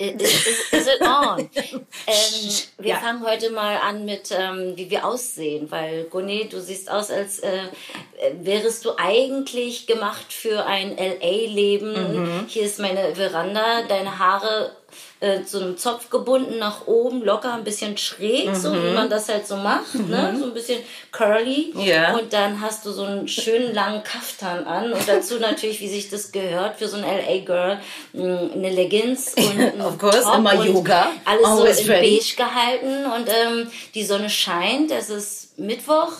Is, is, is it on? ähm, wir ja. fangen heute mal an mit, ähm, wie wir aussehen, weil Gone, du siehst aus, als äh, wärest du eigentlich gemacht für ein LA-Leben. Mhm. Hier ist meine Veranda, deine Haare äh, so einem Zopf gebunden nach oben, locker, ein bisschen schräg, mhm. so wie mhm. man das halt so macht, ne? mhm. ne? so ein bisschen curly. Ja. Und dann hast du so einen schönen langen Kaftan an und dazu natürlich, wie sich das gehört für so ein LA-Girl, eine Leggings und ein Of course, Top immer Yoga. Alles Always so in ready. beige gehalten und ähm, die Sonne scheint, es ist Mittwoch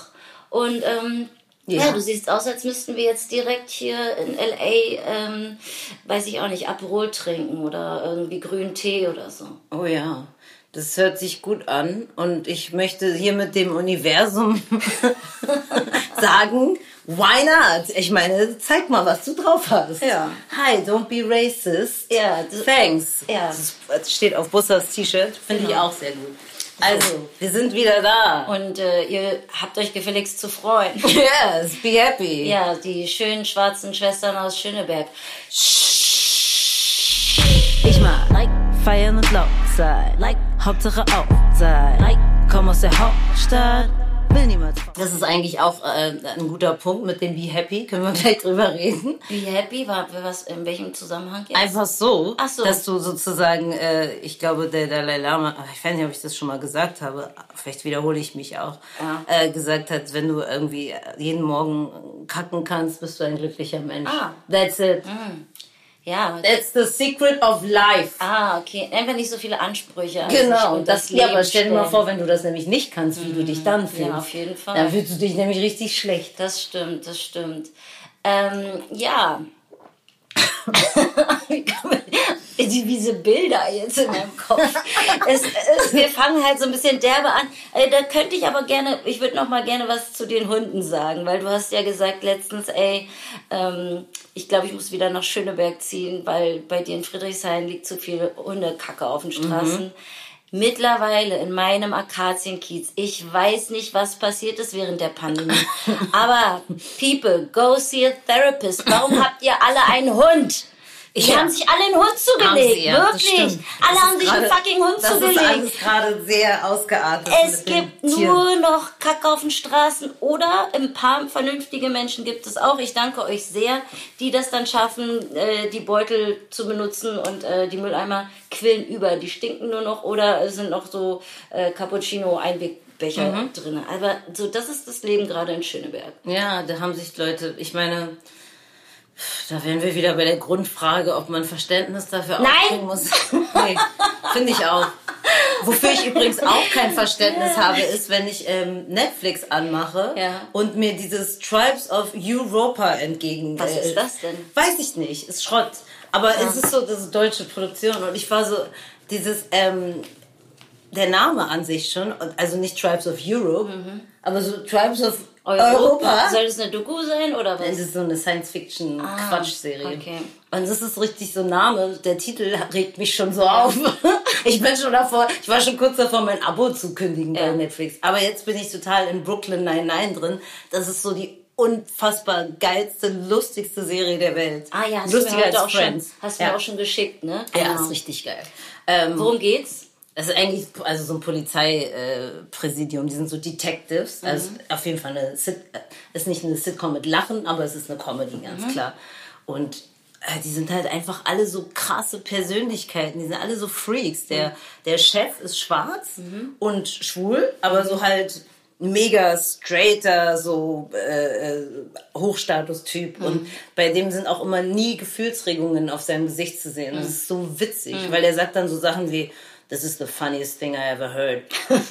und ähm, ja. ja. du siehst aus, als müssten wir jetzt direkt hier in LA, ähm, weiß ich auch nicht, Aperol trinken oder irgendwie grünen Tee oder so. Oh ja, das hört sich gut an und ich möchte hier mit dem Universum sagen, why not? Ich meine, zeig mal, was du drauf hast. Ja. Hi, don't be racist. Ja. Thanks. Ja. Das steht auf Bussers T-Shirt, finde genau. ich auch sehr gut. Also, wir sind wieder da. Und äh, ihr habt euch gefälligst zu freuen. Yes, be happy. Ja, die schönen schwarzen Schwestern aus Schöneberg. Ich mag like, feiern und laut sein. Like, Hauptsache auch sein. Like, komm aus der Hauptstadt will niemand. Das ist eigentlich auch äh, ein guter Punkt mit dem Be Happy. Können wir gleich drüber reden? Be Happy war was in welchem Zusammenhang jetzt? Einfach so, Ach so. dass du sozusagen, äh, ich glaube, der Dalai Lama, ich weiß nicht, ob ich das schon mal gesagt habe, vielleicht wiederhole ich mich auch, ja. äh, gesagt hat, wenn du irgendwie jeden Morgen kacken kannst, bist du ein glücklicher Mensch. Ah. That's it. Mm. Ja. That's the secret of life. Ah, okay. Einfach nicht so viele Ansprüche. Genau. Und das, das ja, aber stell dir mal vor, wenn du das nämlich nicht kannst, wie du dich dann fühlst. Ja, auf jeden Fall. Dann fühlst du dich nämlich richtig schlecht. Das stimmt, das stimmt. Ähm, ja. diese Bilder jetzt in meinem Kopf. es, es, wir fangen halt so ein bisschen derbe an. Äh, da könnte ich aber gerne, ich würde noch mal gerne was zu den Hunden sagen, weil du hast ja gesagt letztens, ey, ähm, ich glaube, ich muss wieder nach Schöneberg ziehen, weil bei dir in Friedrichshain liegt zu viel Hundekacke auf den Straßen. Mhm. Mittlerweile in meinem Akazienkiez, ich weiß nicht, was passiert ist während der Pandemie, aber people, go see a therapist. Warum habt ihr alle einen Hund? Die ja. haben sich alle einen Hund zugelegt. Sie, ja, Wirklich. Alle haben sich grade, einen fucking Hund das zugelegt. Das ist alles gerade sehr ausgeartet. Es gibt nur noch Kacke auf den Straßen oder ein paar vernünftige Menschen gibt es auch. Ich danke euch sehr, die das dann schaffen, äh, die Beutel zu benutzen und äh, die Mülleimer quillen über. Die stinken nur noch oder sind noch so äh, Cappuccino-Einwegbecher mhm. drin. Aber so, das ist das Leben gerade in Schöneberg. Ja, da haben sich Leute, ich meine, da wären wir wieder bei der Grundfrage, ob man Verständnis dafür aufbringen muss. nee, finde ich auch. Wofür ich übrigens auch kein Verständnis habe, ist, wenn ich ähm, Netflix anmache ja. und mir dieses Tribes of Europa entgegen. Was äh, ist das denn? Weiß ich nicht, ist Schrott. Aber ja. es ist so, das ist deutsche Produktion und ich war so, dieses, ähm, der Name an sich schon, also nicht Tribes of Europe, mhm. aber so Tribes of Europa. Europa. Soll das eine Doku sein oder was? Das ist so eine Science-Fiction-Quatschserie. Ah, okay. Und das ist richtig so ein Name. Der Titel regt mich schon so auf. ich bin schon davor, ich war schon kurz davor, mein Abo zu kündigen ja. bei Netflix. Aber jetzt bin ich total in Brooklyn Nine-Nine drin. Das ist so die unfassbar geilste, lustigste Serie der Welt. Ah ja, hast Lustiger du mir auch Friends. Schon, hast du ja. mir auch schon geschickt, ne? Genau. Ja, ist richtig geil. Ähm, Worum geht's? Das ist eigentlich also so ein Polizeipräsidium. die sind so Detectives. Mhm. Also auf jeden Fall eine Sit äh, ist nicht eine Sitcom mit Lachen, aber es ist eine Comedy, ganz mhm. klar. Und äh, die sind halt einfach alle so krasse Persönlichkeiten. Die sind alle so Freaks. Der, mhm. der Chef ist schwarz mhm. und schwul, aber so halt mega straighter, so äh, äh Hochstatus-Typ. Mhm. Und bei dem sind auch immer nie Gefühlsregungen auf seinem Gesicht zu sehen. Das mhm. ist so witzig, mhm. weil er sagt dann so Sachen wie, this is the funniest thing I ever heard.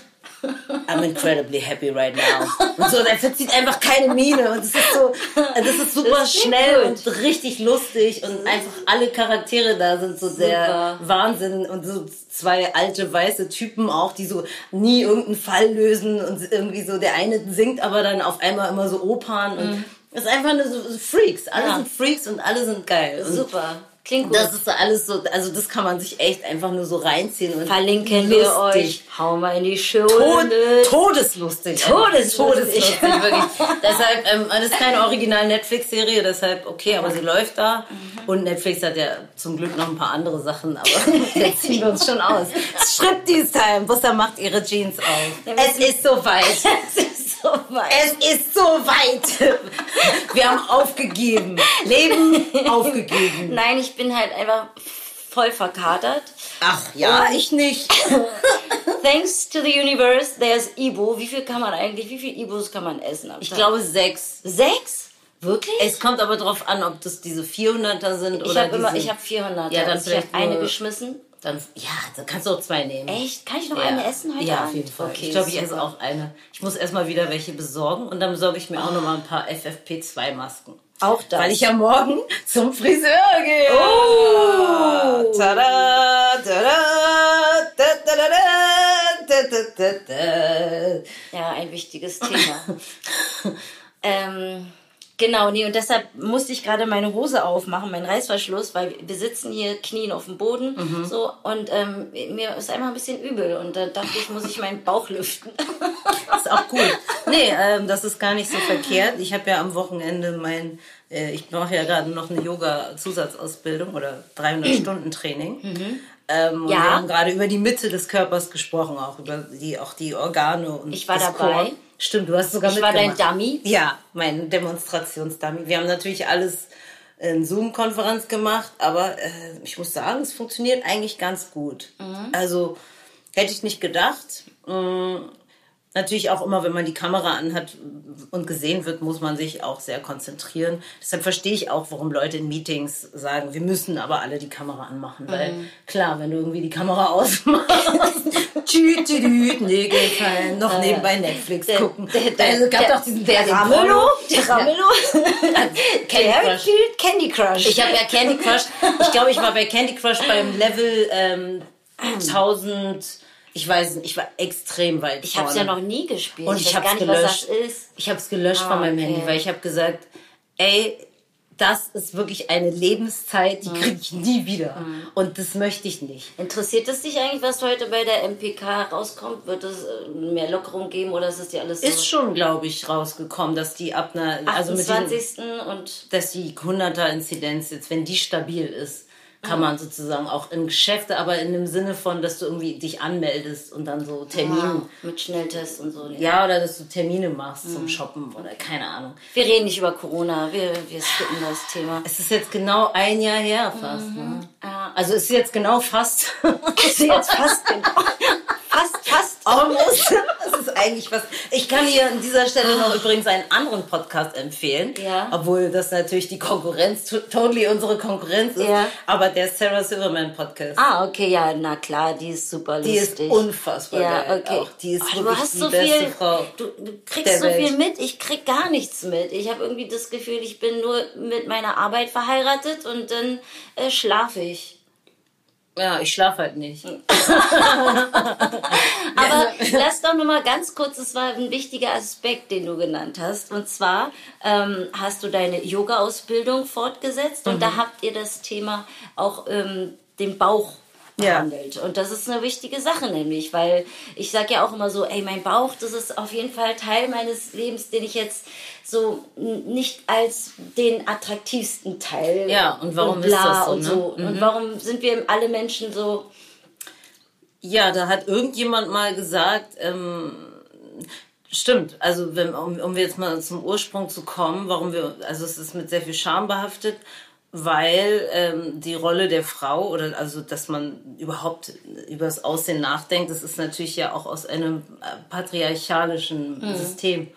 I'm incredibly happy right now. Und so, der verzieht einfach keine Miene und es ist so, das ist super das schnell gut. und richtig lustig und einfach alle Charaktere da sind so super. der Wahnsinn und so zwei alte weiße Typen auch, die so nie irgendeinen Fall lösen und irgendwie so, der eine singt aber dann auf einmal immer so Opern und mhm. es ist einfach nur so Freaks. Alle ja. sind Freaks und alle sind geil. Super. Klingt gut. Das ist alles so, also das kann man sich echt einfach nur so reinziehen. Und Verlinken lustig. wir euch. Hau mal in die Show. Tod, todeslustig. Todeslustig. todeslustig wirklich. deshalb, ähm, das ist keine original Netflix-Serie, deshalb okay, aber sie läuft da. Mhm. Und Netflix hat ja zum Glück noch ein paar andere Sachen, aber jetzt ziehen wir uns schon aus. Striptease-Time. Buster macht ihre Jeans auf. Es ist soweit. Es ist so weit. Es ist soweit. Wir haben aufgegeben. Leben aufgegeben. Nein, ich bin halt einfach voll verkatert. Ach ja, ich nicht. Thanks to the universe, there's Ibo. Wie viel kann man eigentlich, wie viel Ibos kann man essen? Ich glaube sechs. sechs. Wirklich? Es kommt aber drauf an, ob das diese 400er sind ich oder habe immer, ich habe 400. Ja, dann also ich habe vielleicht eine geschmissen. Dann, ja, dann kannst du auch zwei nehmen. Echt? Kann ich noch Ja. eine essen heute Ja, Abend? auf jeden Fall. Okay, ich glaube, ich super. esse auch eine. Ich muss erstmal wieder welche besorgen und dann besorge ich mir auch noch mal ein paar FFP2-Masken. Auch das. Weil ich ja morgen zum Friseur gehe. Oh! Tada, tada, da, da, da, da, da, da, da. Ja, ein wichtiges Thema. ähm, genau, nee, und deshalb musste ich gerade meine Hose aufmachen, meinen Reißverschluss, weil wir sitzen hier knien auf dem Boden Mhm. so und ähm, mir ist einmal ein bisschen übel und da dachte ich, muss ich meinen Bauch lüften. ist auch gut. Nee, ähm, das ist gar nicht so verkehrt. Ich habe ja am Wochenende mein, äh, ich mache ja gerade noch eine Yoga-Zusatzausbildung oder 300-Stunden-Training. Ähm, und Ja. Wir haben gerade über die Mitte des Körpers gesprochen, auch über die, auch die Organe und Ich war dabei. Chor. Stimmt, du hast sogar Ich war dein mitgemacht. Dummy. Ja, mein Demonstrationsdummy. Wir haben natürlich alles in Zoom-Konferenz gemacht, aber äh, ich muss sagen, es funktioniert eigentlich ganz gut. Mhm. Also hätte ich nicht gedacht. Mm, Natürlich auch immer, wenn man die Kamera anhat und gesehen wird, muss man sich auch sehr konzentrieren. Deshalb verstehe ich auch, warum Leute in Meetings sagen, wir müssen aber alle die Kamera anmachen. Weil Mhm. klar, wenn du irgendwie die Kamera ausmachst, Nägel fallen, noch nebenbei Netflix gucken. Also, gab doch diesen der Ramelow, der Ramelow, Candy Crush. Candy Crush. Ich habe ja Candy Crush. Ich glaube, ich war bei Candy Crush beim Level ähm, 1000. Ich weiß nicht, ich war extrem weit ich habe es ja noch nie gespielt. Und ich ich gar nicht, gelöscht. Ich habe es gelöscht von meinem. Handy, weil ich habe gesagt, ey, das ist wirklich eine Lebenszeit, Mhm. die kriege ich nie wieder. Und das möchte ich nicht. Interessiert es dich eigentlich, was heute bei der MPK rauskommt? Wird es äh, mehr Lockerung geben oder ist es dir alles so? Ist schon, glaube ich, rausgekommen, dass die ab einer, also mit den, 28. und dass die 100er Inzidenz jetzt, wenn die stabil ist, kann Mhm. man sozusagen auch in Geschäfte, aber in dem Sinne von, dass du irgendwie dich anmeldest und dann so Termin, mit Schnelltests und so. ja, oder dass du Termine machst Mhm. zum Shoppen oder keine Ahnung. Wir reden nicht über Corona, wir, wir skippen das Thema. Es ist jetzt genau ein Jahr her fast. Ne? Ja. Also es ist jetzt genau fast. ist jetzt fast genau. Fast, fast. Almost. Das ist eigentlich was. Ich kann hier an dieser Stelle noch übrigens einen anderen Podcast empfehlen. Ja. Obwohl das natürlich die Konkurrenz, to- totally unsere Konkurrenz ist. Ja. Aber der Sarah Silverman Podcast. Ah, okay, ja, na klar, die ist super Die ist lustig. unfassbar ja, geil. okay. Auch. Die ist Oh, du wirklich hast die so beste viel, Frau. Du, du kriegst so Welt. viel mit, ich krieg gar nichts mit. Ich habe irgendwie das Gefühl, ich bin nur mit meiner Arbeit verheiratet und dann äh, schlafe ich. Ja, ich schlafe halt nicht. Aber lass doch noch mal ganz kurz, das war ein wichtiger Aspekt, den du genannt hast. Und zwar ähm, hast du deine Yoga-Ausbildung fortgesetzt und Mhm. da habt ihr das Thema auch ähm, den Bauch Ja. behandelt. Und das ist eine wichtige Sache nämlich, weil ich sage ja auch immer so, ey, mein Bauch, das ist auf jeden Fall Teil meines Lebens, den ich jetzt so nicht als den attraktivsten Teil Ja, und warum und ist das so, und ne? so. Und warum sind wir alle Menschen so Ja, da hat irgendjemand mal gesagt, ähm, stimmt, also wenn, um, um jetzt mal zum Ursprung zu kommen, warum wir, also es ist mit sehr viel Scham behaftet, weil ähm, die Rolle der Frau oder also dass man überhaupt über das Aussehen nachdenkt, das ist natürlich ja auch aus einem äh, patriarchalischen System,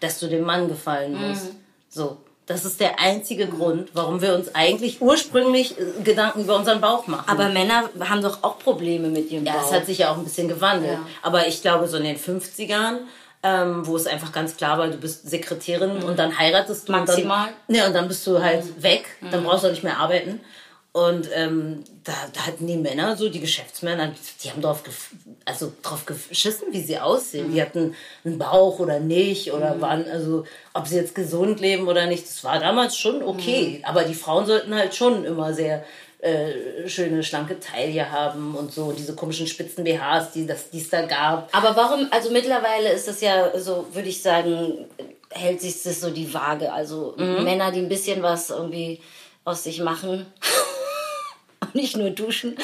dass du dem Mann gefallen musst. So. Das ist der einzige Grund, warum wir uns eigentlich ursprünglich äh, Gedanken über unseren Bauch machen. Aber Männer haben doch auch Probleme mit ihrem Ja, Bauch. es hat sich ja auch ein bisschen gewandelt. Ja. Aber ich glaube, so in den 50ern, ähm, wo es einfach ganz klar war, du bist Sekretärin und dann heiratest du. Maximal. Und dann, ja, und dann bist du halt weg. Dann brauchst du auch nicht mehr arbeiten. Und ähm, da, da hatten die Männer, so die Geschäftsmänner, die haben drauf, also drauf geschissen, wie sie aussehen. Die hatten einen Bauch oder nicht oder waren, also ob sie jetzt gesund leben oder nicht, das war damals schon okay. Aber die Frauen sollten halt schon immer sehr äh, schöne, schlanke Taille haben und so diese komischen spitzen BHs, die das, es da gab. Aber warum, also mittlerweile ist das ja so, würde ich sagen, hält sich das so die Waage. Also Mhm. Männer, die ein bisschen was irgendwie aus sich machen. Nicht nur duschen.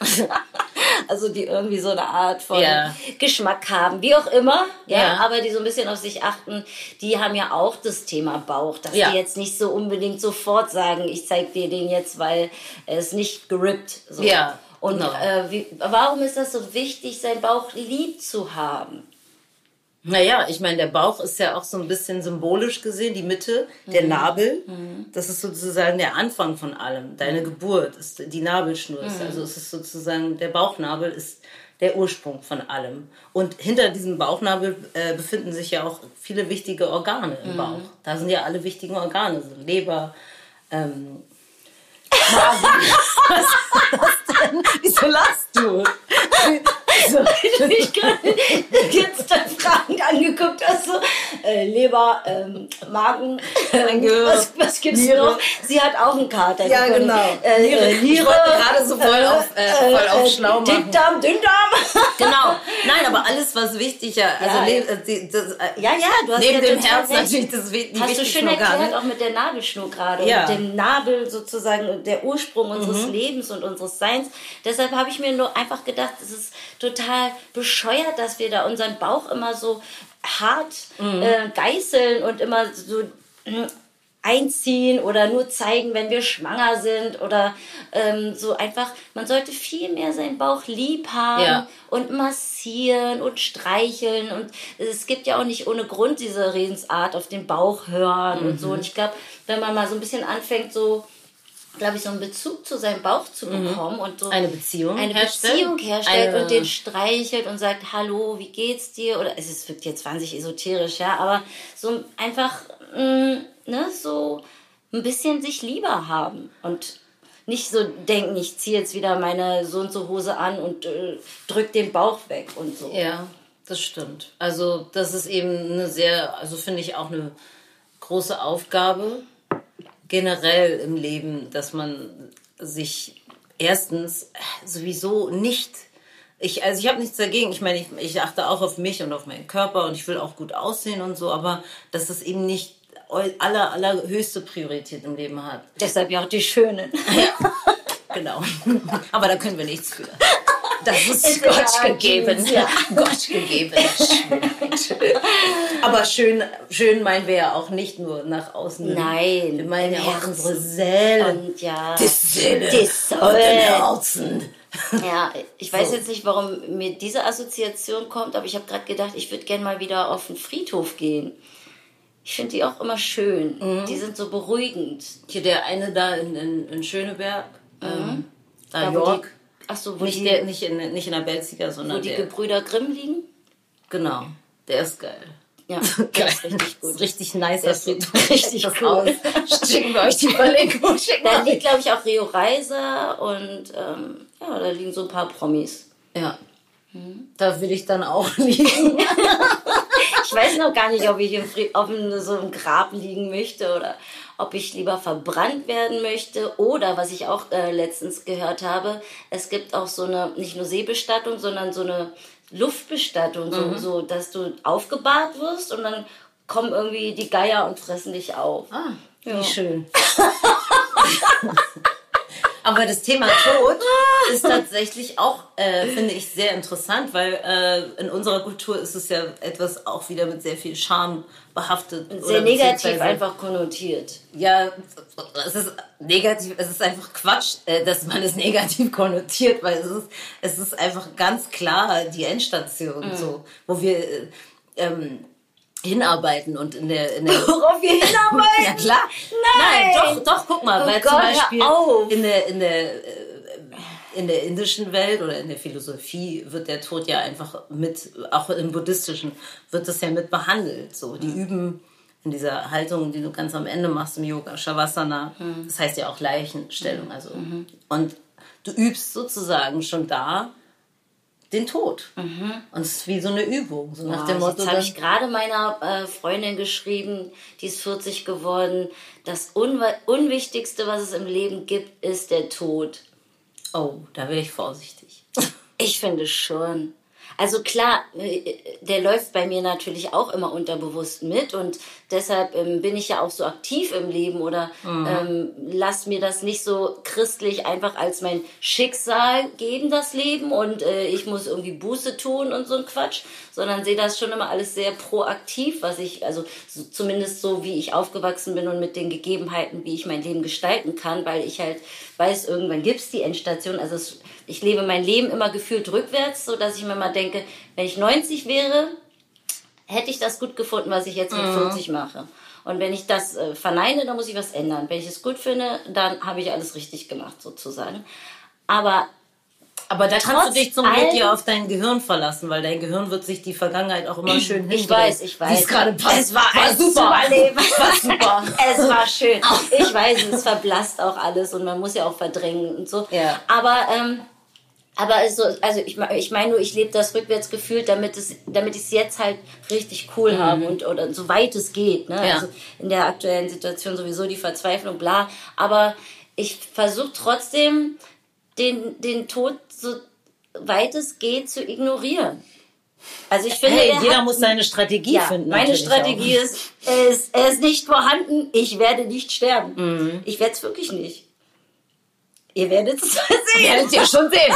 also die irgendwie so eine Art von Ja. Geschmack haben, wie auch immer, ja, Ja. aber die so ein bisschen auf sich achten, die haben ja auch das Thema Bauch, dass Ja. die jetzt nicht so unbedingt sofort sagen, ich zeig dir den jetzt, weil er ist nicht gerippt. So. Ja, Und genau. äh, wie, warum ist das so wichtig, seinen Bauch lieb zu haben? Naja, ich meine, der Bauch ist ja auch so ein bisschen symbolisch gesehen, die Mitte, der Nabel. Das ist sozusagen der Anfang von allem. Deine Geburt ist die Nabelschnur. Ist, also es ist sozusagen, der Bauchnabel ist der Ursprung von allem. Und hinter diesem Bauchnabel äh, befinden sich ja auch viele wichtige Organe im Bauch. Da sind ja alle wichtigen Organe, so Leber, ähm, Magen. was, was denn? Wieso lachst du? So. du mich gerade jetzt dann fragend angeguckt hast, so, äh, Leber, ähm, Magen, Gehirn. was, was gibt's Niere. noch? Sie hat auch einen Kater. Ja, können, genau. Äh, Niere. Niere. Niere gerade so voll auf, äh, voll auf schlau machen. Dickdarm, Dünndarm. Genau. Nein, aber alles, was wichtig ja, also Ja, äh, die, das, äh, Ja, ja, du hast Neben ja dem Herz natürlich das wi- die Hast du schön erklärt, Organe. auch mit der Nabelschnur gerade. Ja. Mit dem Nabel sozusagen der Ursprung unseres Mhm. Lebens und unseres Seins. Deshalb habe ich mir nur einfach gedacht, es ist total bescheuert, dass wir da unseren Bauch immer so hart Mhm. äh, geißeln und immer so äh, einziehen oder nur zeigen, wenn wir schwanger sind oder ähm, so einfach, man sollte viel mehr seinen Bauch lieb haben Ja. und massieren und streicheln und es gibt ja auch nicht ohne Grund diese Redensart auf den Bauch hören und so und ich glaube, wenn man mal so ein bisschen anfängt so glaube ich, so einen Bezug zu seinem Bauch zu bekommen und so Mhm. Eine Beziehung eine herstellt. Beziehung herstellt Eine- und den streichelt und sagt, hallo, wie geht's dir? Oder es ist, wirkt jetzt wahnsinnig esoterisch, ja, aber so einfach, mh, ne, so ein bisschen sich lieber haben und nicht so denken, ich ziehe jetzt wieder meine so und so Hose an und äh, drück den Bauch weg und so. Ja, das stimmt. Also das ist eben eine sehr, also finde ich auch eine große Aufgabe generell im Leben, dass man sich erstens sowieso nicht ich, also ich habe nichts dagegen. Ich meine, ich, ich achte auch auf mich und auf meinen Körper und ich will auch gut aussehen und so, aber dass das eben nicht aller, allerhöchste Priorität im Leben hat. Deshalb ja auch die Schönen. Genau. Aber da können wir nichts für. Das ist, Ist Gott ja gegeben. ja. Gott gegeben. Aber schön, schön meinen wir ja auch nicht nur nach außen. Nein, Wir meinen ja auch Herzen. unsere Seele. Und ja, die Seele. die Und Seele. Herzen. Ja, ich weiß So. jetzt nicht, warum mir diese Assoziation kommt, aber ich habe gerade gedacht, ich würde gerne mal wieder auf den Friedhof gehen. Ich finde die auch immer schön. Mhm. Die sind so beruhigend. Hier der eine da in, in, in Schöneberg. Ähm, da York. die, ach so, wo, Nicht, die, der, nicht, in, nicht in der Belziger, wo sondern die der. Gebrüder Grimm liegen. Genau. Der ist geil. Ja, der ist richtig gut. Richtig nice. Der ist Friedhof. richtig Das cool. aus. Schicken wir euch die Verlinkung. Schicken Da liegt, glaube ich, auch Rio Reiser und ähm, ja, da liegen so ein paar Promis. Ja. Da will ich dann auch liegen. Ich weiß noch gar nicht, ob ich im Fri- auf so einem Grab liegen möchte oder ob ich lieber verbrannt werden möchte. Oder, was ich auch äh, letztens gehört habe, es gibt auch so eine, nicht nur Seebestattung, sondern so eine Luftbestattung, so, so dass du aufgebahrt wirst und dann kommen irgendwie die Geier und fressen dich auf. Ah, Ja. wie schön. Aber das Thema Tod ist tatsächlich auch, äh, finde ich, sehr interessant, weil äh, in unserer Kultur ist es ja etwas auch wieder mit sehr viel Scham behaftet. Sehr oder negativ einfach konnotiert. Ja, es ist negativ, es ist einfach Quatsch, äh, dass man es negativ konnotiert, weil es ist, es ist einfach ganz klar die Endstation, Mhm. so, wo wir äh, ähm, hinarbeiten und in der, in der Worauf wir hinarbeiten? ja klar. Nein. doch, doch, guck mal, Oh weil Gott, zum Beispiel in der, in der, äh, in der indischen Welt oder in der Philosophie wird der Tod ja einfach mit, auch im buddhistischen, wird das ja mit behandelt. So, die üben in dieser Haltung, die du ganz am Ende machst im Yoga, Shavasana, das heißt ja auch Leichenstellung, also. Und du übst sozusagen schon da den Tod. Und es ist wie so eine Übung, so nach dem Ah, Motto. Jetzt habe ich gerade meiner äh, Freundin geschrieben, die ist 40 geworden. Das Unwe Unwichtigste, was es im Leben gibt, ist der Tod. oh, da wäre ich vorsichtig. Ich finde schon. Also klar, äh, der läuft bei mir natürlich auch immer unterbewusst mit und deshalb ähm, bin ich ja auch so aktiv im Leben oder Mhm. ähm, lass mir das nicht so christlich einfach als mein Schicksal geben, das Leben und äh, ich muss irgendwie Buße tun und so ein Quatsch, sondern sehe das schon immer alles sehr proaktiv, was ich, also so, zumindest so, wie ich aufgewachsen bin und mit den Gegebenheiten, wie ich mein Leben gestalten kann, weil ich halt weiß, irgendwann gibt's die Endstation. Also es, ich lebe mein Leben immer gefühlt rückwärts, so dass ich mir mal denke, wenn ich 90 wäre, hätte ich das gut gefunden, was ich jetzt mit 40 mache. Und wenn ich das äh, verneine, dann muss ich was ändern. Wenn ich es gut finde, dann habe ich alles richtig gemacht, sozusagen. Aber Aber da kannst du dich zum Glück ja auf dein Gehirn verlassen, weil dein Gehirn wird sich die Vergangenheit auch immer schön ich hindrehen. weiß, ich weiß. Es gerade passt. Es war, ein super. Leben. War super. es war schön. Ich weiß, es verblasst auch alles und man muss ja auch verdrängen und so. Ja. Aber ähm, aber also, also ich, ich meine nur, ich lebe das rückwärts gefühlt, damit es, damit ich es jetzt halt richtig cool habe und oder so weit es geht. Ne? Mhm. Ja. Also in der aktuellen Situation sowieso die Verzweiflung, bla. Aber ich versuche trotzdem den, den Tod so weit es geht zu ignorieren. Also ich finde, Hey, der jeder hat- muss seine Strategie ja, finden. meine Strategie ist, er ist, er ist nicht vorhanden, ich werde nicht sterben. Mhm. Ich werde es wirklich nicht. Ihr werdet es auch. sehen. Werdet ihr schon sehen.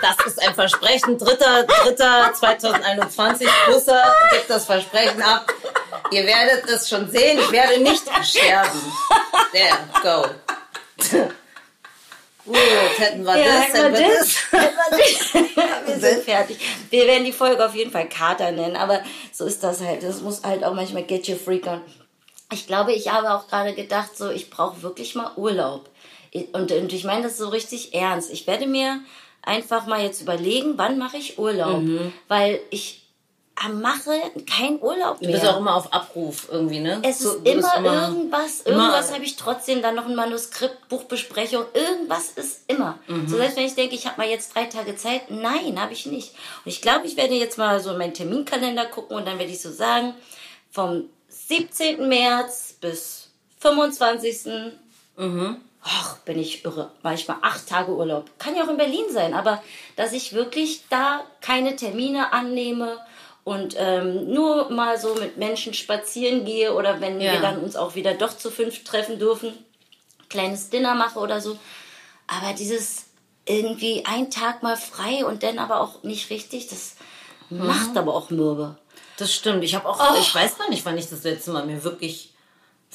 Das ist ein Versprechen. Dritter, dritter 2021. Busser gibt das Versprechen ab. Ihr werdet es schon sehen. Ich werde nicht sterben. There, go. Gut, hätten wir Ja, das, hätten wir das, das. Wir sind fertig. Wir werden die Folge auf jeden Fall Kater nennen, aber so ist das halt. Das muss halt auch manchmal get your freak on. Ich glaube, ich habe auch gerade gedacht, so, ich brauche wirklich mal Urlaub. Und, und ich meine das so richtig ernst. Ich werde mir einfach mal jetzt überlegen, wann mache ich Urlaub. Weil ich äh, mache keinen Urlaub Du mehr. bist auch immer auf Abruf irgendwie, ne? Es So, ist du bist immer, immer- irgendwas, irgendwas habe ich trotzdem, dann noch ein Manuskript, Buchbesprechung, irgendwas ist immer. Mhm. So selbst wenn ich denke, ich habe mal jetzt drei Tage Zeit, nein, habe ich nicht. Und ich glaube, ich werde jetzt mal so in meinen Terminkalender gucken und dann werde ich so sagen, vom 17. März bis 25. Mhm. Ach, bin ich irre. Manchmal acht Tage Urlaub. Kann ja auch in Berlin sein, aber dass ich wirklich da keine Termine annehme und ähm, nur mal so mit Menschen spazieren gehe oder wenn Ja. wir dann uns auch wieder doch zu fünf treffen dürfen, kleines Dinner mache oder so. Aber dieses irgendwie ein Tag mal frei und dann aber auch nicht richtig, das Mhm. macht aber auch mürbe. Das stimmt. Ich habe auch, Oh. ich weiß gar nicht, wann ich das letzte Mal mir wirklich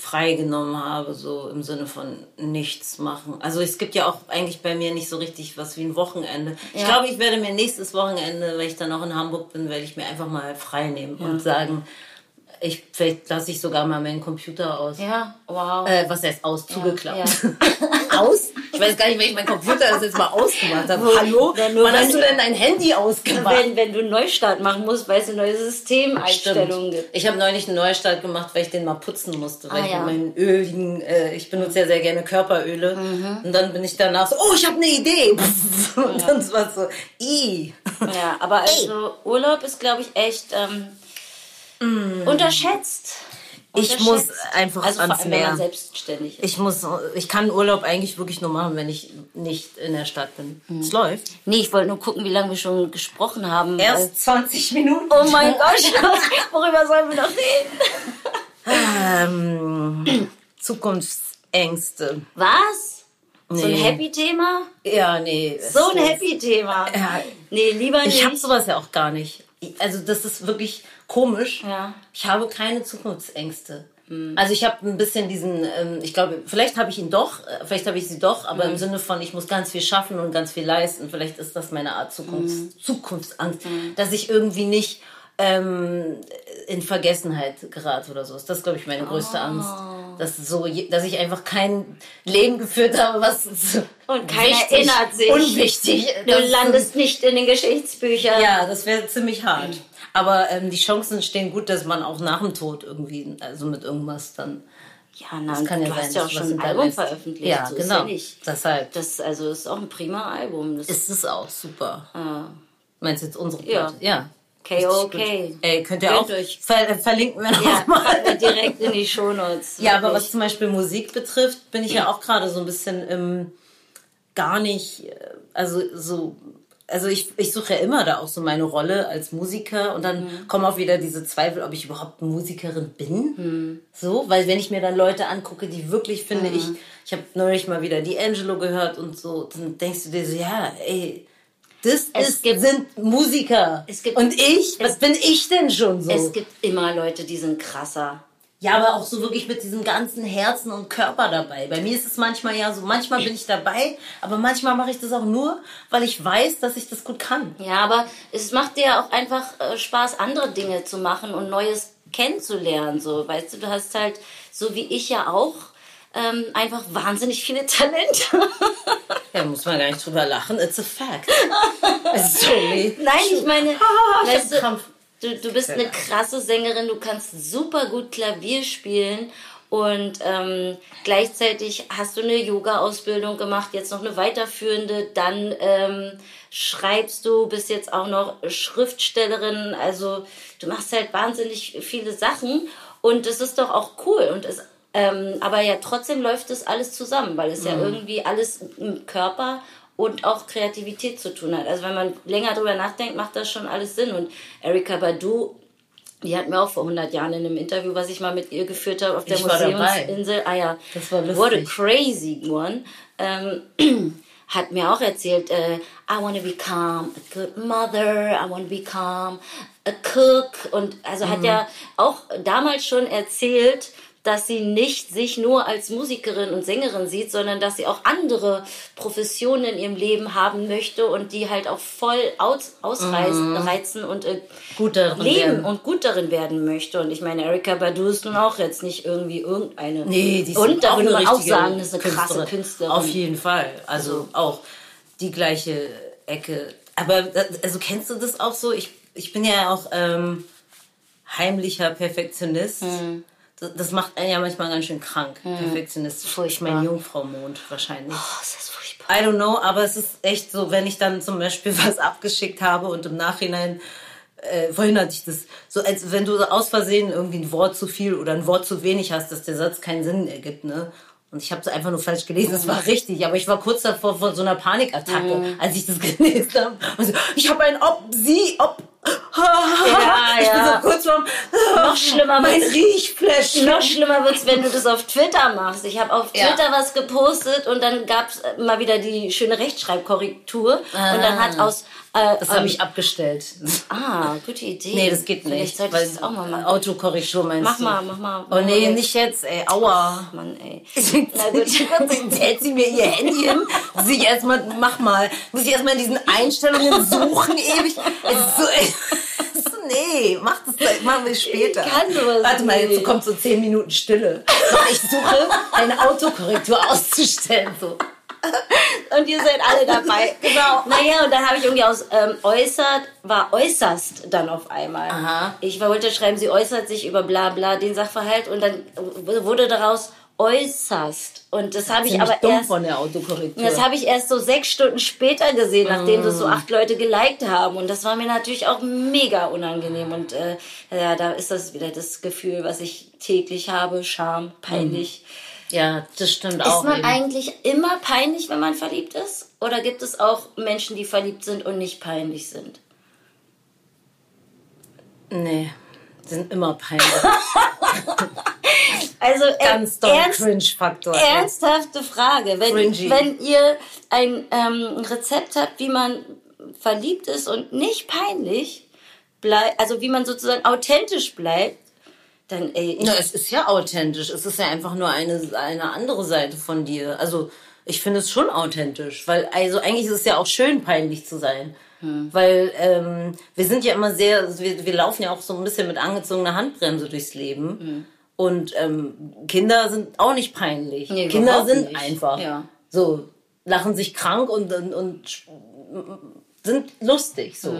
freigenommen habe, so im Sinne von nichts machen. Also es gibt ja auch eigentlich bei mir nicht so richtig was wie ein Wochenende. Ich Ja. glaube, ich werde mir nächstes Wochenende, weil ich dann noch in Hamburg bin, werde ich mir einfach mal frei nehmen und sagen, ich, vielleicht lasse ich sogar mal meinen Computer aus. Ja, wow. Äh, was heißt aus? Zugeklappt. ja. aus? Ich weiß gar nicht, wenn ich meinen Computer das jetzt mal ausgemacht habe. Hallo? wenn nur Wann wenn- hast du denn dein Handy ausgemacht? wenn, wenn du einen Neustart machen musst, weil es eine neue Systemeinstellungen gibt. Ich habe neulich einen Neustart gemacht, weil ich den mal putzen musste, weil Ah, ich ja. meinen öligen, äh, ich benutze ja sehr gerne Körperöle. Mhm. Und dann bin ich danach so, oh, ich habe eine Idee. Und dann war es so, i. Ja, aber also Urlaub ist, glaube ich, echt ähm, unterschätzt. Mm. Ich Unterschätzt. muss einfach also ans allem, Meer. Ich muss, ich kann Urlaub eigentlich wirklich nur machen, wenn ich nicht in der Stadt bin. Mhm. Es läuft. Nee, ich wollte nur gucken, wie lange wir schon gesprochen haben. Erst 20 Minuten. Oh mein Gott, worüber sollen wir noch reden? Ähm, Zukunftsängste. Was? So ein Nee. Happy-Thema? Ja, nee. So ein Happy-Thema. Ja. Nee, lieber nicht. Ich habe sowas ja auch gar nicht. Also das ist wirklich komisch. Ja. Ich habe keine Zukunftsängste. Also ich habe ein bisschen diesen, ähm, ich glaube, vielleicht habe ich ihn doch, äh, vielleicht habe ich sie doch, aber im Sinne von, ich muss ganz viel schaffen und ganz viel leisten. Vielleicht ist das meine Art Zukunfts Zukunftsangst, dass ich irgendwie nicht ähm, in Vergessenheit gerate oder so. Das ist, glaube ich, meine größte Angst. Dass, so, dass ich einfach kein Leben geführt habe, was Und keiner erinnert sich. Unwichtig. Du landest nicht in den Geschichtsbüchern. ja, das wäre ziemlich hart. Aber ähm, die Chancen stehen gut, dass man auch nach dem Tod irgendwie, also mit irgendwas dann. Ja, na, Das kann ja du sein, hast ja auch schon ein Album hinterlässt. veröffentlicht. Ja, so Ist genau. ja. Deshalb Das also ist auch ein prima Album. Das ist es auch super. Ah. Meinst du jetzt unsere Ja. Platte? Ja. KOK. Ey, könnt ihr Gönnt auch euch. ver verlinken wir Ja, wir direkt in die Shownotes. Ja, aber Wirklich. was zum Beispiel Musik betrifft, bin ich ja auch gerade so ein bisschen ähm, gar nicht, äh, also so also ich, ich suche ja immer da auch so meine Rolle als Musiker und dann Mhm. kommen auch wieder diese Zweifel, ob ich überhaupt Musikerin bin. Mhm. So, weil wenn ich mir dann Leute angucke, die wirklich finde ich, ich habe neulich mal wieder D'Angelo gehört und so, dann denkst du dir so, ja, ey, das Es ist, gibt- sind Musiker. Gibt- und ich, was bin ich denn schon so? Es gibt immer Leute, die sind krasser. Ja, aber auch so wirklich mit diesem ganzen Herzen und Körper dabei. Bei mir ist es manchmal ja so, manchmal bin ich dabei, aber manchmal mache ich das auch nur, weil ich weiß, dass ich das gut kann. Ja, aber es macht dir auch einfach äh, Spaß, andere Dinge zu machen und Neues kennenzulernen. So, weißt du, du hast halt, so wie ich ja auch, ähm, einfach wahnsinnig viele Talente. Ja, muss man gar nicht drüber lachen. It's a fact. Sorry. Nein, ich meine, Ah, ich weißt hab Krampf. Du, du, bist eine krasse Sängerin, du kannst super gut Klavier spielen und ähm, gleichzeitig hast du eine Yoga-Ausbildung gemacht, jetzt noch eine weiterführende, dann ähm, schreibst du, bist jetzt auch noch Schriftstellerin, also du machst halt wahnsinnig viele Sachen und das ist doch auch cool und es ähm, aber ja, trotzdem läuft das alles zusammen, weil es ja irgendwie alles im Körper und auch Kreativität zu tun hat. Also wenn man länger drüber nachdenkt, macht das schon alles Sinn. Und Erika Badu, die hat mir auch vor 100 Jahren in einem Interview, was ich mal mit ihr geführt habe, auf der Ich. Museumsinsel, ah ja, Das war lustig. what a crazy one, ähm, hat mir auch erzählt, äh, I want to become a good mother, I want to become a cook und also Mhm. hat ja auch damals schon erzählt, dass sie nicht sich nur als Musikerin und Sängerin sieht, sondern dass sie auch andere Professionen in ihrem Leben haben möchte und die halt auch voll aus, ausreizen reizen und äh, Mhm. Gut darin leben werden. und gut darin werden möchte. Und ich meine, Erika Badu ist nun auch jetzt nicht irgendwie irgendeine. Nee, die ist und da auch würde eine man auch sagen, das ist eine krasse Künstlerin. Künstlerin. Auf jeden Fall. Also auch die gleiche Ecke. Aber das- also kennst du das auch so? Ich, ich bin ja auch ähm, heimlicher Perfektionist. Hm. Das, das macht einen ja manchmal ganz schön krank. Perfektionist. Ich Furchtbar. mein Jungfrau-Mond wahrscheinlich. Oh, das ist furchtbar. I don't know, aber es ist echt so, wenn ich dann zum Beispiel was abgeschickt habe und im Nachhinein, äh, vorhin hatte ich das, so als wenn du so aus Versehen irgendwie ein Wort zu viel oder ein Wort zu wenig hast, dass der Satz keinen Sinn ergibt, ne? Und ich habe es einfach nur falsch gelesen, es war richtig, aber ich war kurz davor von so einer Panikattacke, als ich das gelesen habe. Und so, ich habe ein Ob, sie, Ob. ich bin ja. so kurz vorm, Noch schlimmer mein Riechfläschchen. Noch schlimmer wird's, wenn du das auf Twitter machst. Ich habe auf Ja. Twitter was gepostet und dann gab's mal wieder die schöne Rechtschreibkorrektur. Und dann hat aus... Äh, Das habe ähm, ich abgestellt. Ah, gute Idee. Nee, das geht Vielleicht nicht. sollte ich das auch mal machen. Autokorrektur meinst Mach du? mal, mach mal. Oh nee, nicht jetzt, ey. Aua. Mann, ey. Na gut, hält sie mir ihr Handy hin. Muss ich erstmal, mach mal, muss ich erstmal in diesen Einstellungen suchen, ewig. Es ist so, nee, mach das, machen wir später. Ich kann sowas Warte mal, jetzt kommt so zehn Minuten Stille. So, ich suche, eine Autokorrektur auszustellen, so. Und ihr seid alle dabei. Genau. Naja, und dann habe ich irgendwie aus ähm, äußert, war äußerst dann auf einmal. Aha. Ich wollte schreiben, sie äußert sich über bla bla den Sachverhalt und dann wurde daraus äußerst. Und das habe ich aber erst. von der Autokorrektur. Das habe ich erst so sechs Stunden später gesehen, nachdem das so Mm. acht Leute geliked haben. Und das war mir natürlich auch mega unangenehm. Und äh, ja, da ist das wieder das Gefühl, was ich täglich habe. Scham, peinlich. ja, das stimmt Ist auch. man eben. eigentlich immer peinlich, wenn man verliebt ist? Oder gibt es auch Menschen, die verliebt sind und nicht peinlich sind? Nee, sind immer peinlich. Also äh, Ganz doll ernst, Cringe-Faktor. ernsthafte Frage. Wenn, Cringy. wenn ihr ein ähm, Rezept habt, wie man verliebt ist und nicht peinlich bleibt, also wie man sozusagen authentisch bleibt, dann ey, Na, es ist ja authentisch. Es ist ja einfach nur eine, eine andere Seite von dir. Also, ich finde es schon authentisch, weil, also eigentlich ist es ja auch schön, peinlich zu sein. Weil ähm, wir sind ja immer sehr, wir, wir laufen ja auch so ein bisschen mit angezogener Handbremse durchs Leben. Und ähm, Kinder sind auch nicht peinlich. Nee, Kinder sind nicht. einfach Ja. so, lachen sich krank und, und, und sind lustig so.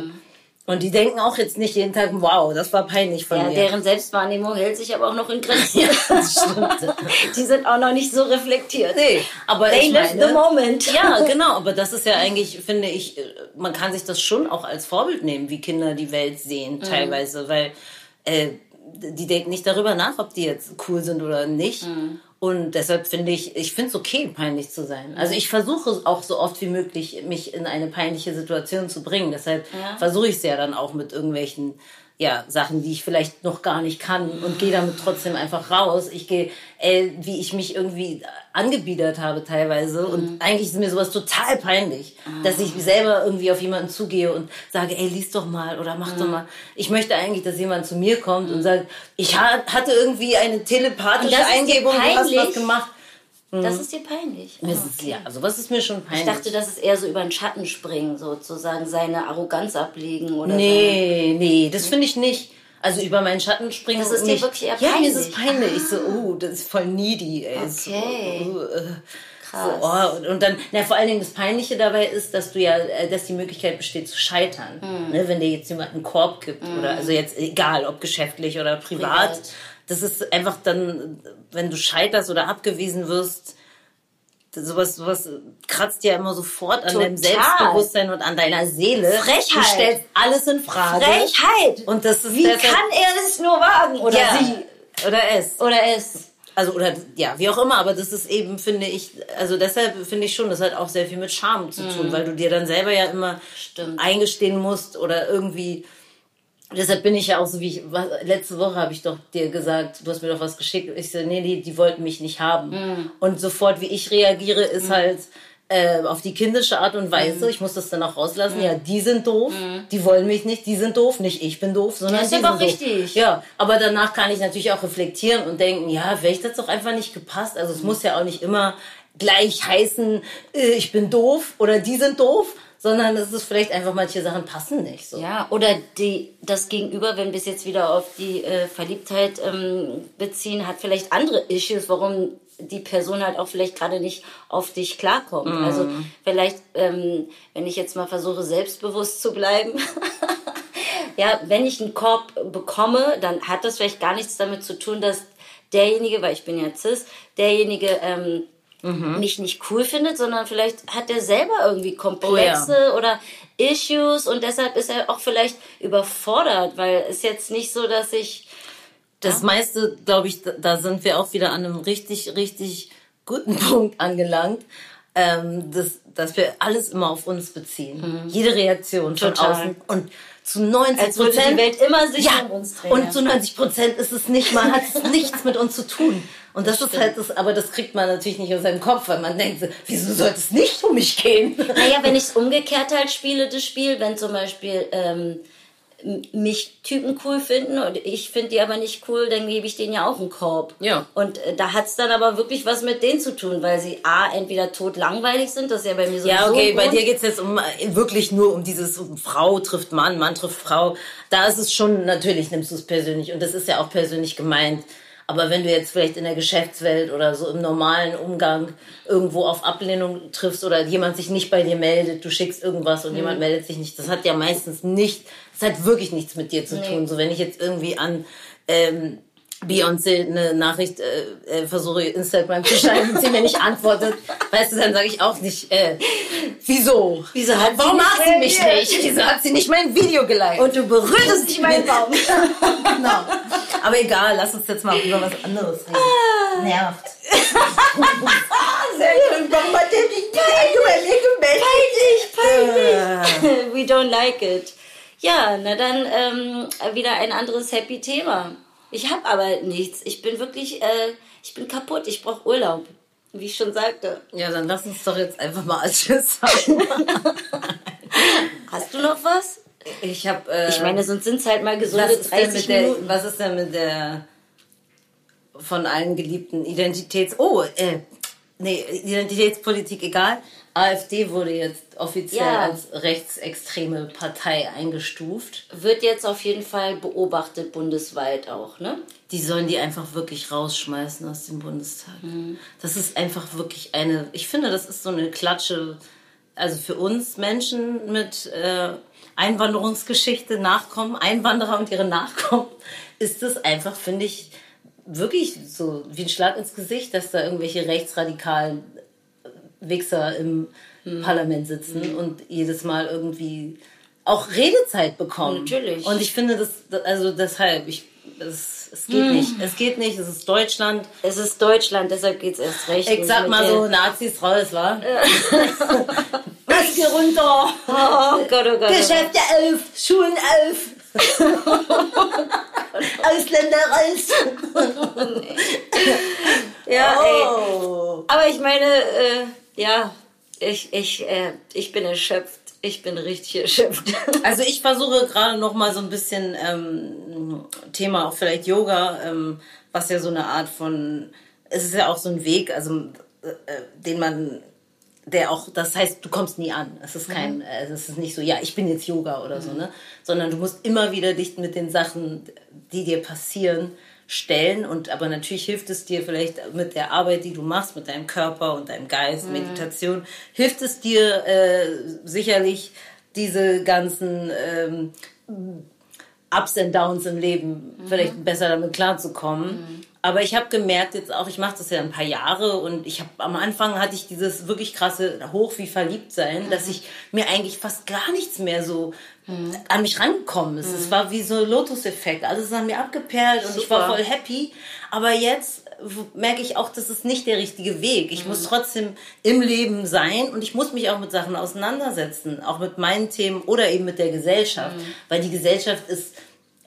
Und die denken auch jetzt nicht jeden Tag, wow, das war peinlich von ja, mir. deren Selbstwahrnehmung hält sich aber auch noch in Grenzen. Das stimmt. Die sind auch noch nicht so reflektiert. Nee, aber They ich meine, the moment. Ja, genau, aber das ist ja eigentlich, finde ich, äh, man kann sich das schon auch als Vorbild nehmen, wie Kinder die Welt sehen Mhm. teilweise, weil äh, die denken nicht darüber nach, ob die jetzt cool sind oder nicht. Mhm. Und deshalb finde ich, ich finde es okay, peinlich zu sein. Also ich versuche auch so oft wie möglich, mich in eine peinliche Situation zu bringen. Deshalb Ja. versuche ich es ja dann auch mit irgendwelchen ja, Sachen, die ich vielleicht noch gar nicht kann und gehe damit trotzdem einfach raus. Ich gehe, ey, wie ich mich irgendwie angebiedert habe teilweise und eigentlich ist mir sowas total peinlich, dass ich selber irgendwie auf jemanden zugehe und sage, ey, lies doch mal oder mach doch mal. Ich möchte eigentlich, dass jemand zu mir kommt und sagt, ich ha- hatte irgendwie eine telepathische das ist dir Eingebung, du hast was peinlich? gemacht. Das ist dir peinlich. Ah, es, okay. ja, sowas ist mir schon peinlich. Ich dachte, das ist eher so über den Schatten springen, sozusagen, seine Arroganz ablegen oder Nee, nee, das finde ich nicht. Also über meinen Schatten springen. Das ist dir nicht. wirklich eher Ja, mir ist es peinlich. peinlich. Ich so, oh, das ist voll needy, ey. So, Okay. uh, äh, Krass. So, oh, und, und dann, na, vor allen Dingen das Peinliche dabei ist, dass du ja, äh, dass die Möglichkeit besteht zu scheitern. Hm. Ne, wenn dir jetzt jemand einen Korb gibt oder, also jetzt egal, ob geschäftlich oder privat. Privat. Das ist einfach dann, wenn du scheiterst oder abgewiesen wirst, sowas, sowas kratzt ja immer sofort an deinem Total. Selbstbewusstsein und an deiner Seele. Frechheit. Du stellst alles in Frage. Frechheit! Und das ist Wie kann er es nur wagen? Oder ja, sie? oder es. Oder es? Also oder ja, wie auch immer, aber das ist eben, finde ich, also deshalb finde ich schon, das hat auch sehr viel mit Scham zu tun, weil du dir dann selber ja immer Stimmt. eingestehen musst oder irgendwie. Deshalb bin ich ja auch so wie ich. Was, letzte Woche habe ich doch dir gesagt, du hast mir doch was geschickt. Ich so, nee, die, die wollten mich nicht haben. Und sofort, wie ich reagiere, ist halt äh, auf die kindische Art und Weise. Ich muss das dann auch rauslassen. Ja, die sind doof, die wollen mich nicht, die sind doof, nicht ich bin doof, sondern Das ist die aber sind doof. richtig. Ja, aber danach kann ich natürlich auch reflektieren und denken, ja, vielleicht hat es doch einfach nicht gepasst. Also es muss ja auch nicht immer gleich heißen, äh, ich bin doof oder die sind doof, sondern es ist vielleicht einfach manche Sachen passen nicht so. Ja, oder die, das Gegenüber, wenn wir es jetzt wieder auf die äh, Verliebtheit ähm, beziehen, hat vielleicht andere Issues, warum die Person halt auch vielleicht gerade nicht auf dich klarkommt. Also vielleicht, ähm, wenn ich jetzt mal versuche, selbstbewusst zu bleiben, ja, wenn ich einen Korb bekomme, dann hat das vielleicht gar nichts damit zu tun, dass derjenige, weil ich bin ja cis, derjenige ähm, mich nicht cool findet, sondern vielleicht hat er selber irgendwie Komplexe oder Issues und deshalb ist er auch vielleicht überfordert, weil es jetzt nicht so, dass ich Das meiste, glaube ich, da- sind wir auch wieder an einem richtig, richtig guten Punkt angelangt, ähm, dass, dass wir alles immer auf uns beziehen. Jede Reaktion von Mhm. Total. außen. Und zu 90 Als würde die Prozent. Welt immer sich ja, um uns drehen, Und zu 90 Prozent ist es nicht, man hat nichts mit uns zu tun. Und das, ist stimmt. halt das, aber das kriegt man natürlich nicht aus seinem Kopf, weil man denkt, so, wieso sollte es nicht um mich gehen? Naja, wenn ich es umgekehrt halt spiele, das Spiel, wenn zum Beispiel ähm, mich Typen cool finden und ich finde die aber nicht cool, dann gebe ich denen ja auch einen Korb. Ja. Und äh, da hat's dann aber wirklich was mit denen zu tun, weil sie A, entweder tot langweilig sind, das ist ja bei mir so Ja, okay, bei dir geht's jetzt um äh, wirklich nur um dieses um Frau trifft Mann, Mann trifft Frau. Da ist es schon, natürlich nimmst du es persönlich und das ist ja auch persönlich gemeint. Aber wenn du jetzt vielleicht in der Geschäftswelt oder so im normalen Umgang irgendwo auf Ablehnung triffst oder jemand sich nicht bei dir meldet, du schickst irgendwas und jemand meldet sich nicht, das hat ja meistens nicht, das hat wirklich nichts mit dir zu tun. So wenn ich jetzt irgendwie an ähm, Beyoncé eine Nachricht äh, äh, versuche Instagram zu schreiben und sie mir nicht antwortet, weißt du, dann sage ich auch nicht, äh, wieso? Wieso hat sie Warum nicht mag sie mich nicht? Wieso hat sie nicht mein Video geliked? Und du berührtest nicht meinen Baum. genau. Aber egal, lass uns jetzt mal über was anderes reden. Nervt. Warum hat der dich Peinlich, peinlich. We don't like it. Ja, na dann ähm, wieder ein anderes happy Thema. Ich habe aber nichts. Ich bin wirklich, äh, ich bin kaputt. Ich brauche Urlaub, wie ich schon sagte. Ja, dann lass uns doch jetzt einfach mal Tschüss sagen. Hast du noch was? Ich habe. Äh, Ich meine, sonst sind es halt mal gesunde ist, denn 30 mit der, Minuten. was ist denn mit der von allen geliebten Identitäts... Oh, äh, nee, Identitätspolitik egal. AfD wurde jetzt offiziell Ja. als rechtsextreme Partei eingestuft. Wird jetzt auf jeden Fall beobachtet bundesweit auch, ne? Die sollen die einfach wirklich rausschmeißen aus dem Bundestag. Das ist einfach wirklich eine, ich finde, das ist so eine Klatsche, also für uns Menschen mit äh, Einwanderungsgeschichte, Nachkommen, Einwanderer und ihre Nachkommen, ist das einfach, finde ich, wirklich so wie ein Schlag ins Gesicht, dass da irgendwelche rechtsradikalen Wichser im Parlament sitzen und jedes Mal irgendwie auch Redezeit bekommen. Natürlich. Und ich finde das, also deshalb, ich Es, es geht Hm. nicht. Es geht nicht. Es ist Deutschland. Es ist Deutschland, deshalb geht's erst recht. Ich sag mal so, Nazis raus, wa? Maske runter. Oh Gott, oh Gott. Geschäfte auf, Schulen auf. Ausländer raus. Ja, ey. Oh. Aber ich meine, äh, ja, ich, ich, äh, ich bin erschöpft. Ich bin richtig erschöpft. Also ich versuche gerade noch mal so ein bisschen ähm, Thema auch vielleicht Yoga, ähm, was ja so eine Art von, es ist ja auch so ein Weg, also äh, den man, der auch, das heißt, du kommst nie an. Es ist kein, äh, es ist nicht so, ja, ich bin jetzt Yoga oder so, ne? Sondern du musst immer wieder dich mit den Sachen, die dir passieren, stellen und aber natürlich hilft es dir vielleicht mit der Arbeit, die du machst, mit deinem Körper und deinem Geist, Meditation, hilft es dir äh, sicherlich diese ganzen ähm, Ups and Downs im Leben vielleicht besser damit klarzukommen. Aber ich habe gemerkt jetzt auch, ich mache das ja ein paar Jahre und ich habe am Anfang hatte ich dieses wirklich krasse Hoch wie verliebt sein, dass ich mir eigentlich fast gar nichts mehr so an mich rangekommen ist. Es war wie so ein Lotus-Effekt. Alles ist an mir abgeperlt und ich war Super. voll happy. Aber jetzt merke ich auch, das ist nicht der richtige Weg. Ich muss trotzdem im Leben sein und ich muss mich auch mit Sachen auseinandersetzen, auch mit meinen Themen oder eben mit der Gesellschaft, weil die Gesellschaft ist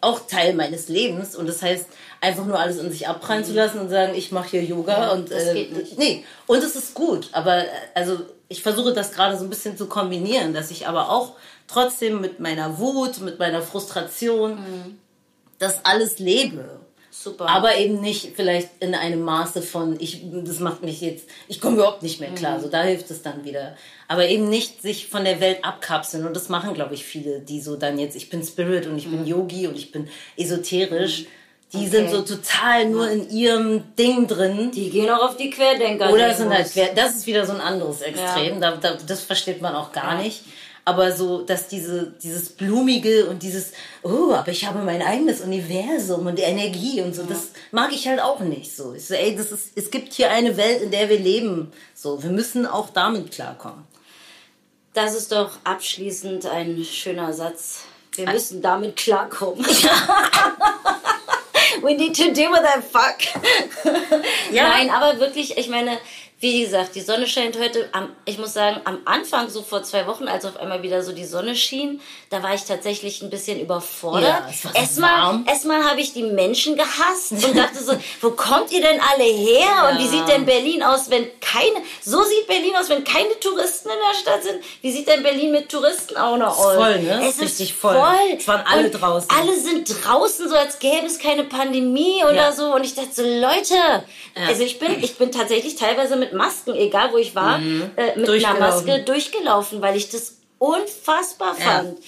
auch Teil meines Lebens und das heißt einfach nur alles in sich abprallen zu lassen und sagen, ich mache hier Yoga und das äh, geht nicht. nee und es ist gut, aber äh, also ich versuche das gerade so ein bisschen zu kombinieren, dass ich aber auch trotzdem mit meiner Wut, mit meiner Frustration das alles lebe. Super. Aber eben nicht vielleicht in einem Maße von, ich, das macht mich jetzt, ich komme überhaupt nicht mehr klar. So, da hilft es dann wieder. Aber eben nicht sich von der Welt abkapseln. Und das machen, glaube ich, viele, die so dann jetzt, ich bin Spirit und ich bin Yogi und ich bin esoterisch. Die sind so total nur in ihrem Ding drin. Die gehen auch auf die Querdenker. Oder sind halt quer, das ist wieder so ein anderes Extrem, da, da, das versteht man auch gar nicht. Aber so, dass diese, dieses Blumige und dieses, oh, aber ich habe mein eigenes Universum und Energie und so, das mag ich halt auch nicht so. Ich so, ey, das ist, es gibt hier eine Welt, in der wir leben. So, wir müssen auch damit klarkommen. Das ist doch abschließend ein schöner Satz. Wir müssen damit klarkommen. We need to deal with that fuck. Ja. Nein, aber wirklich, ich meine, wie gesagt, die Sonne scheint heute. Am, ich muss sagen, am Anfang, so vor zwei Wochen, als auf einmal wieder so die Sonne schien, da war ich tatsächlich ein bisschen überfordert. Ja, erstmal erstmal habe ich die Menschen gehasst und dachte so, wo kommt ihr denn alle her? Und wie sieht denn Berlin aus, wenn keine, so sieht Berlin aus, wenn keine Touristen in der Stadt sind? Wie sieht denn Berlin mit Touristen auch noch aus? voll, ne? Es ist Richtig voll. voll. Es waren alle und draußen. Alle sind draußen, so als gäbe es keine Pandemie oder Ja. so. Und ich dachte so, Leute, also ich bin, ich bin tatsächlich teilweise mit Masken, egal wo ich war, äh, mit einer Mhm. Durchgelaufen. Maske durchgelaufen, weil ich das unfassbar Ja. fand.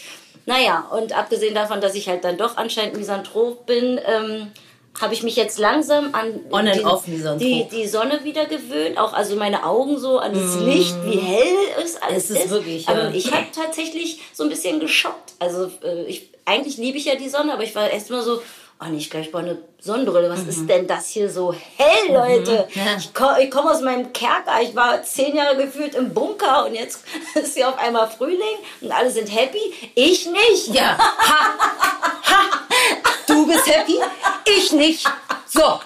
Naja, und abgesehen davon, dass ich halt dann doch anscheinend Misanthrop bin, ähm, habe ich mich jetzt langsam an On die, off die, die Sonne wieder gewöhnt, auch also meine Augen so an das Licht, wie hell es alles Mhm. Es ist wirklich, Aber ja. ich habe tatsächlich so ein bisschen geschockt. Also äh, ich, eigentlich liebe ich ja die Sonne, aber ich war erst mal so, oh nicht gleich mal eine Sonnenbrille. Was ist denn das hier so hell, Leute? Mhm. Ja. Ich komme ich komm aus meinem Kerker. Ich war zehn Jahre gefühlt im Bunker und jetzt ist hier auf einmal Frühling und alle sind happy. Ich nicht. Ja. Ha. Ha. Du bist happy? Ich nicht. So.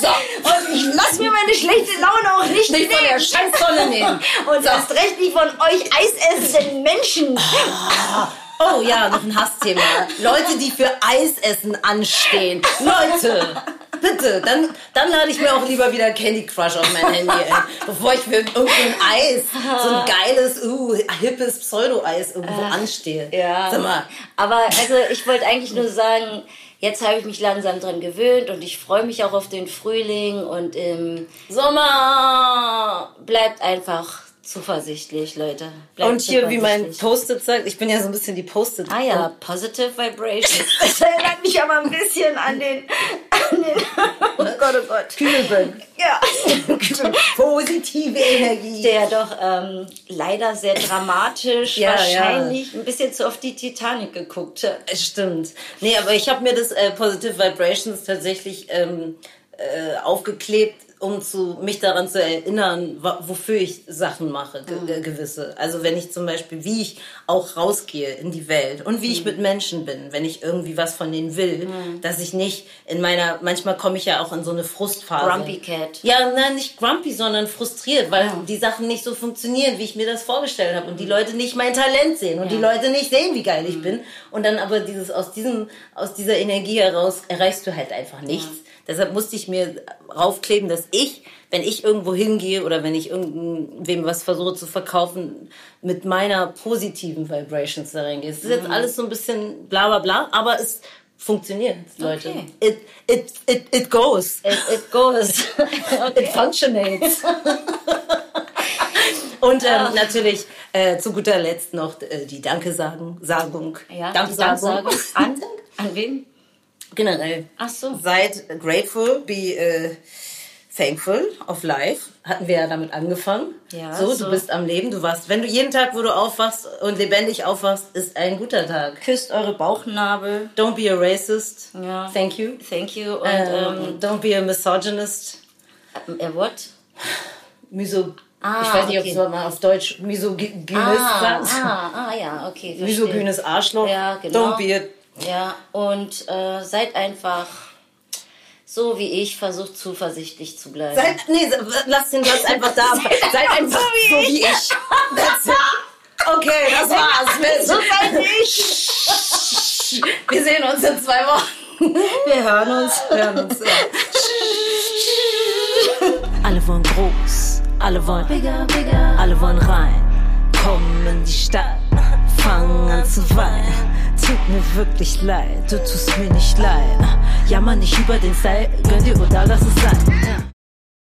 So. Und ich lass mir meine schlechte Laune auch nicht, Nicht von der nehmen. Scheißsonne nehmen. Und erst recht nicht von euch eisessenden Menschen. Oh ja, noch ein Hassthema. Leute, die für Eisessen anstehen. Leute, bitte, dann, dann lade ich mir auch lieber wieder Candy Crush auf mein Handy, ey, bevor ich für irgendein Eis, so ein geiles, uh, hippes Pseudo-Eis irgendwo anstehe. Ja. Sag mal, Aber also ich wollte eigentlich nur sagen, jetzt habe ich mich langsam dran gewöhnt und ich freue mich auch auf den Frühling und im Sommer bleibt einfach zuversichtlich, Leute. Bleibt und hier, wie mein. Post-it sagt, ich bin ja so ein bisschen die Post-it. Ah ja, Positive Vibrations. Das erinnert mich aber ein bisschen an den, an den oh Gott, oh Gott. Kühlböck. Ja. Positive Energie. Der doch ähm, leider sehr dramatisch, Ja, wahrscheinlich ein bisschen zu oft die Titanic geguckt hat. Stimmt. Nee, aber ich habe mir das äh, Positive Vibrations tatsächlich ähm, äh, aufgeklebt, um zu, mich daran zu erinnern, wofür ich Sachen mache, ge ge- gewisse. Also wenn ich zum Beispiel, wie ich auch rausgehe in die Welt und wie ich mit Menschen bin, wenn ich irgendwie was von denen will, dass ich nicht in meiner, manchmal komme ich ja auch in so eine Frustphase. Grumpy Cat. Ja, nein, nicht grumpy, sondern frustriert, weil die Sachen nicht so funktionieren, wie ich mir das vorgestellt habe und die Leute nicht mein Talent sehen und die Leute nicht sehen, wie geil ich bin. Und dann aber dieses aus diesem aus dieser Energie heraus erreichst du halt einfach nichts. Deshalb musste ich mir raufkleben, dass ich, wenn ich irgendwo hingehe oder wenn ich irgendwem was versuche zu verkaufen, mit meiner positiven Vibrations da reingehe. Es ist jetzt alles so ein bisschen bla bla bla, aber es funktioniert, Leute. Okay. It, it, it, it goes. It, it goes. It functionates. Und ähm, natürlich äh, zu guter Letzt noch äh, die Danke-Sagen, Sagung. Ja, Danksagung. Danksagung. An, an wem? Generell. Ach so. Seid grateful, be äh, thankful of life. Hatten wir ja damit angefangen. Ja, so, so. du bist am Leben, du warst. Wenn du jeden Tag, wo du aufwachst und lebendig aufwachst, ist ein guter Tag. Küsst eure Bauchnabel. Don't be a racist. Ja. Thank you. Thank you. Und, Ähm, ähm, don't be a misogynist. äh, what? Miso Ah, ich weiß nicht, okay. ob es mal auf Deutsch misogynist Ah, sagt. ah, ah, ja, okay. verstehe. Misogynes Arschloch. Ja, genau. Don't be a Ja, und äh, seid einfach so wie ich, versucht zuversichtlich zu bleiben. Seid, nee, lass den Satz einfach da. Seid einfach so wie ich. That's it. Okay, das war's. So seid ich. Wir sehen uns in zwei Wochen. Wir hören uns. Hören uns. Alle wollen groß, alle wollen bigger, bigger, alle wollen rein. Kommen in die Stadt, fangen an zu weinen. Tut mir wirklich leid, du tust mir nicht leid. Jammer nicht über den Style, gönn dir oder lass es sein.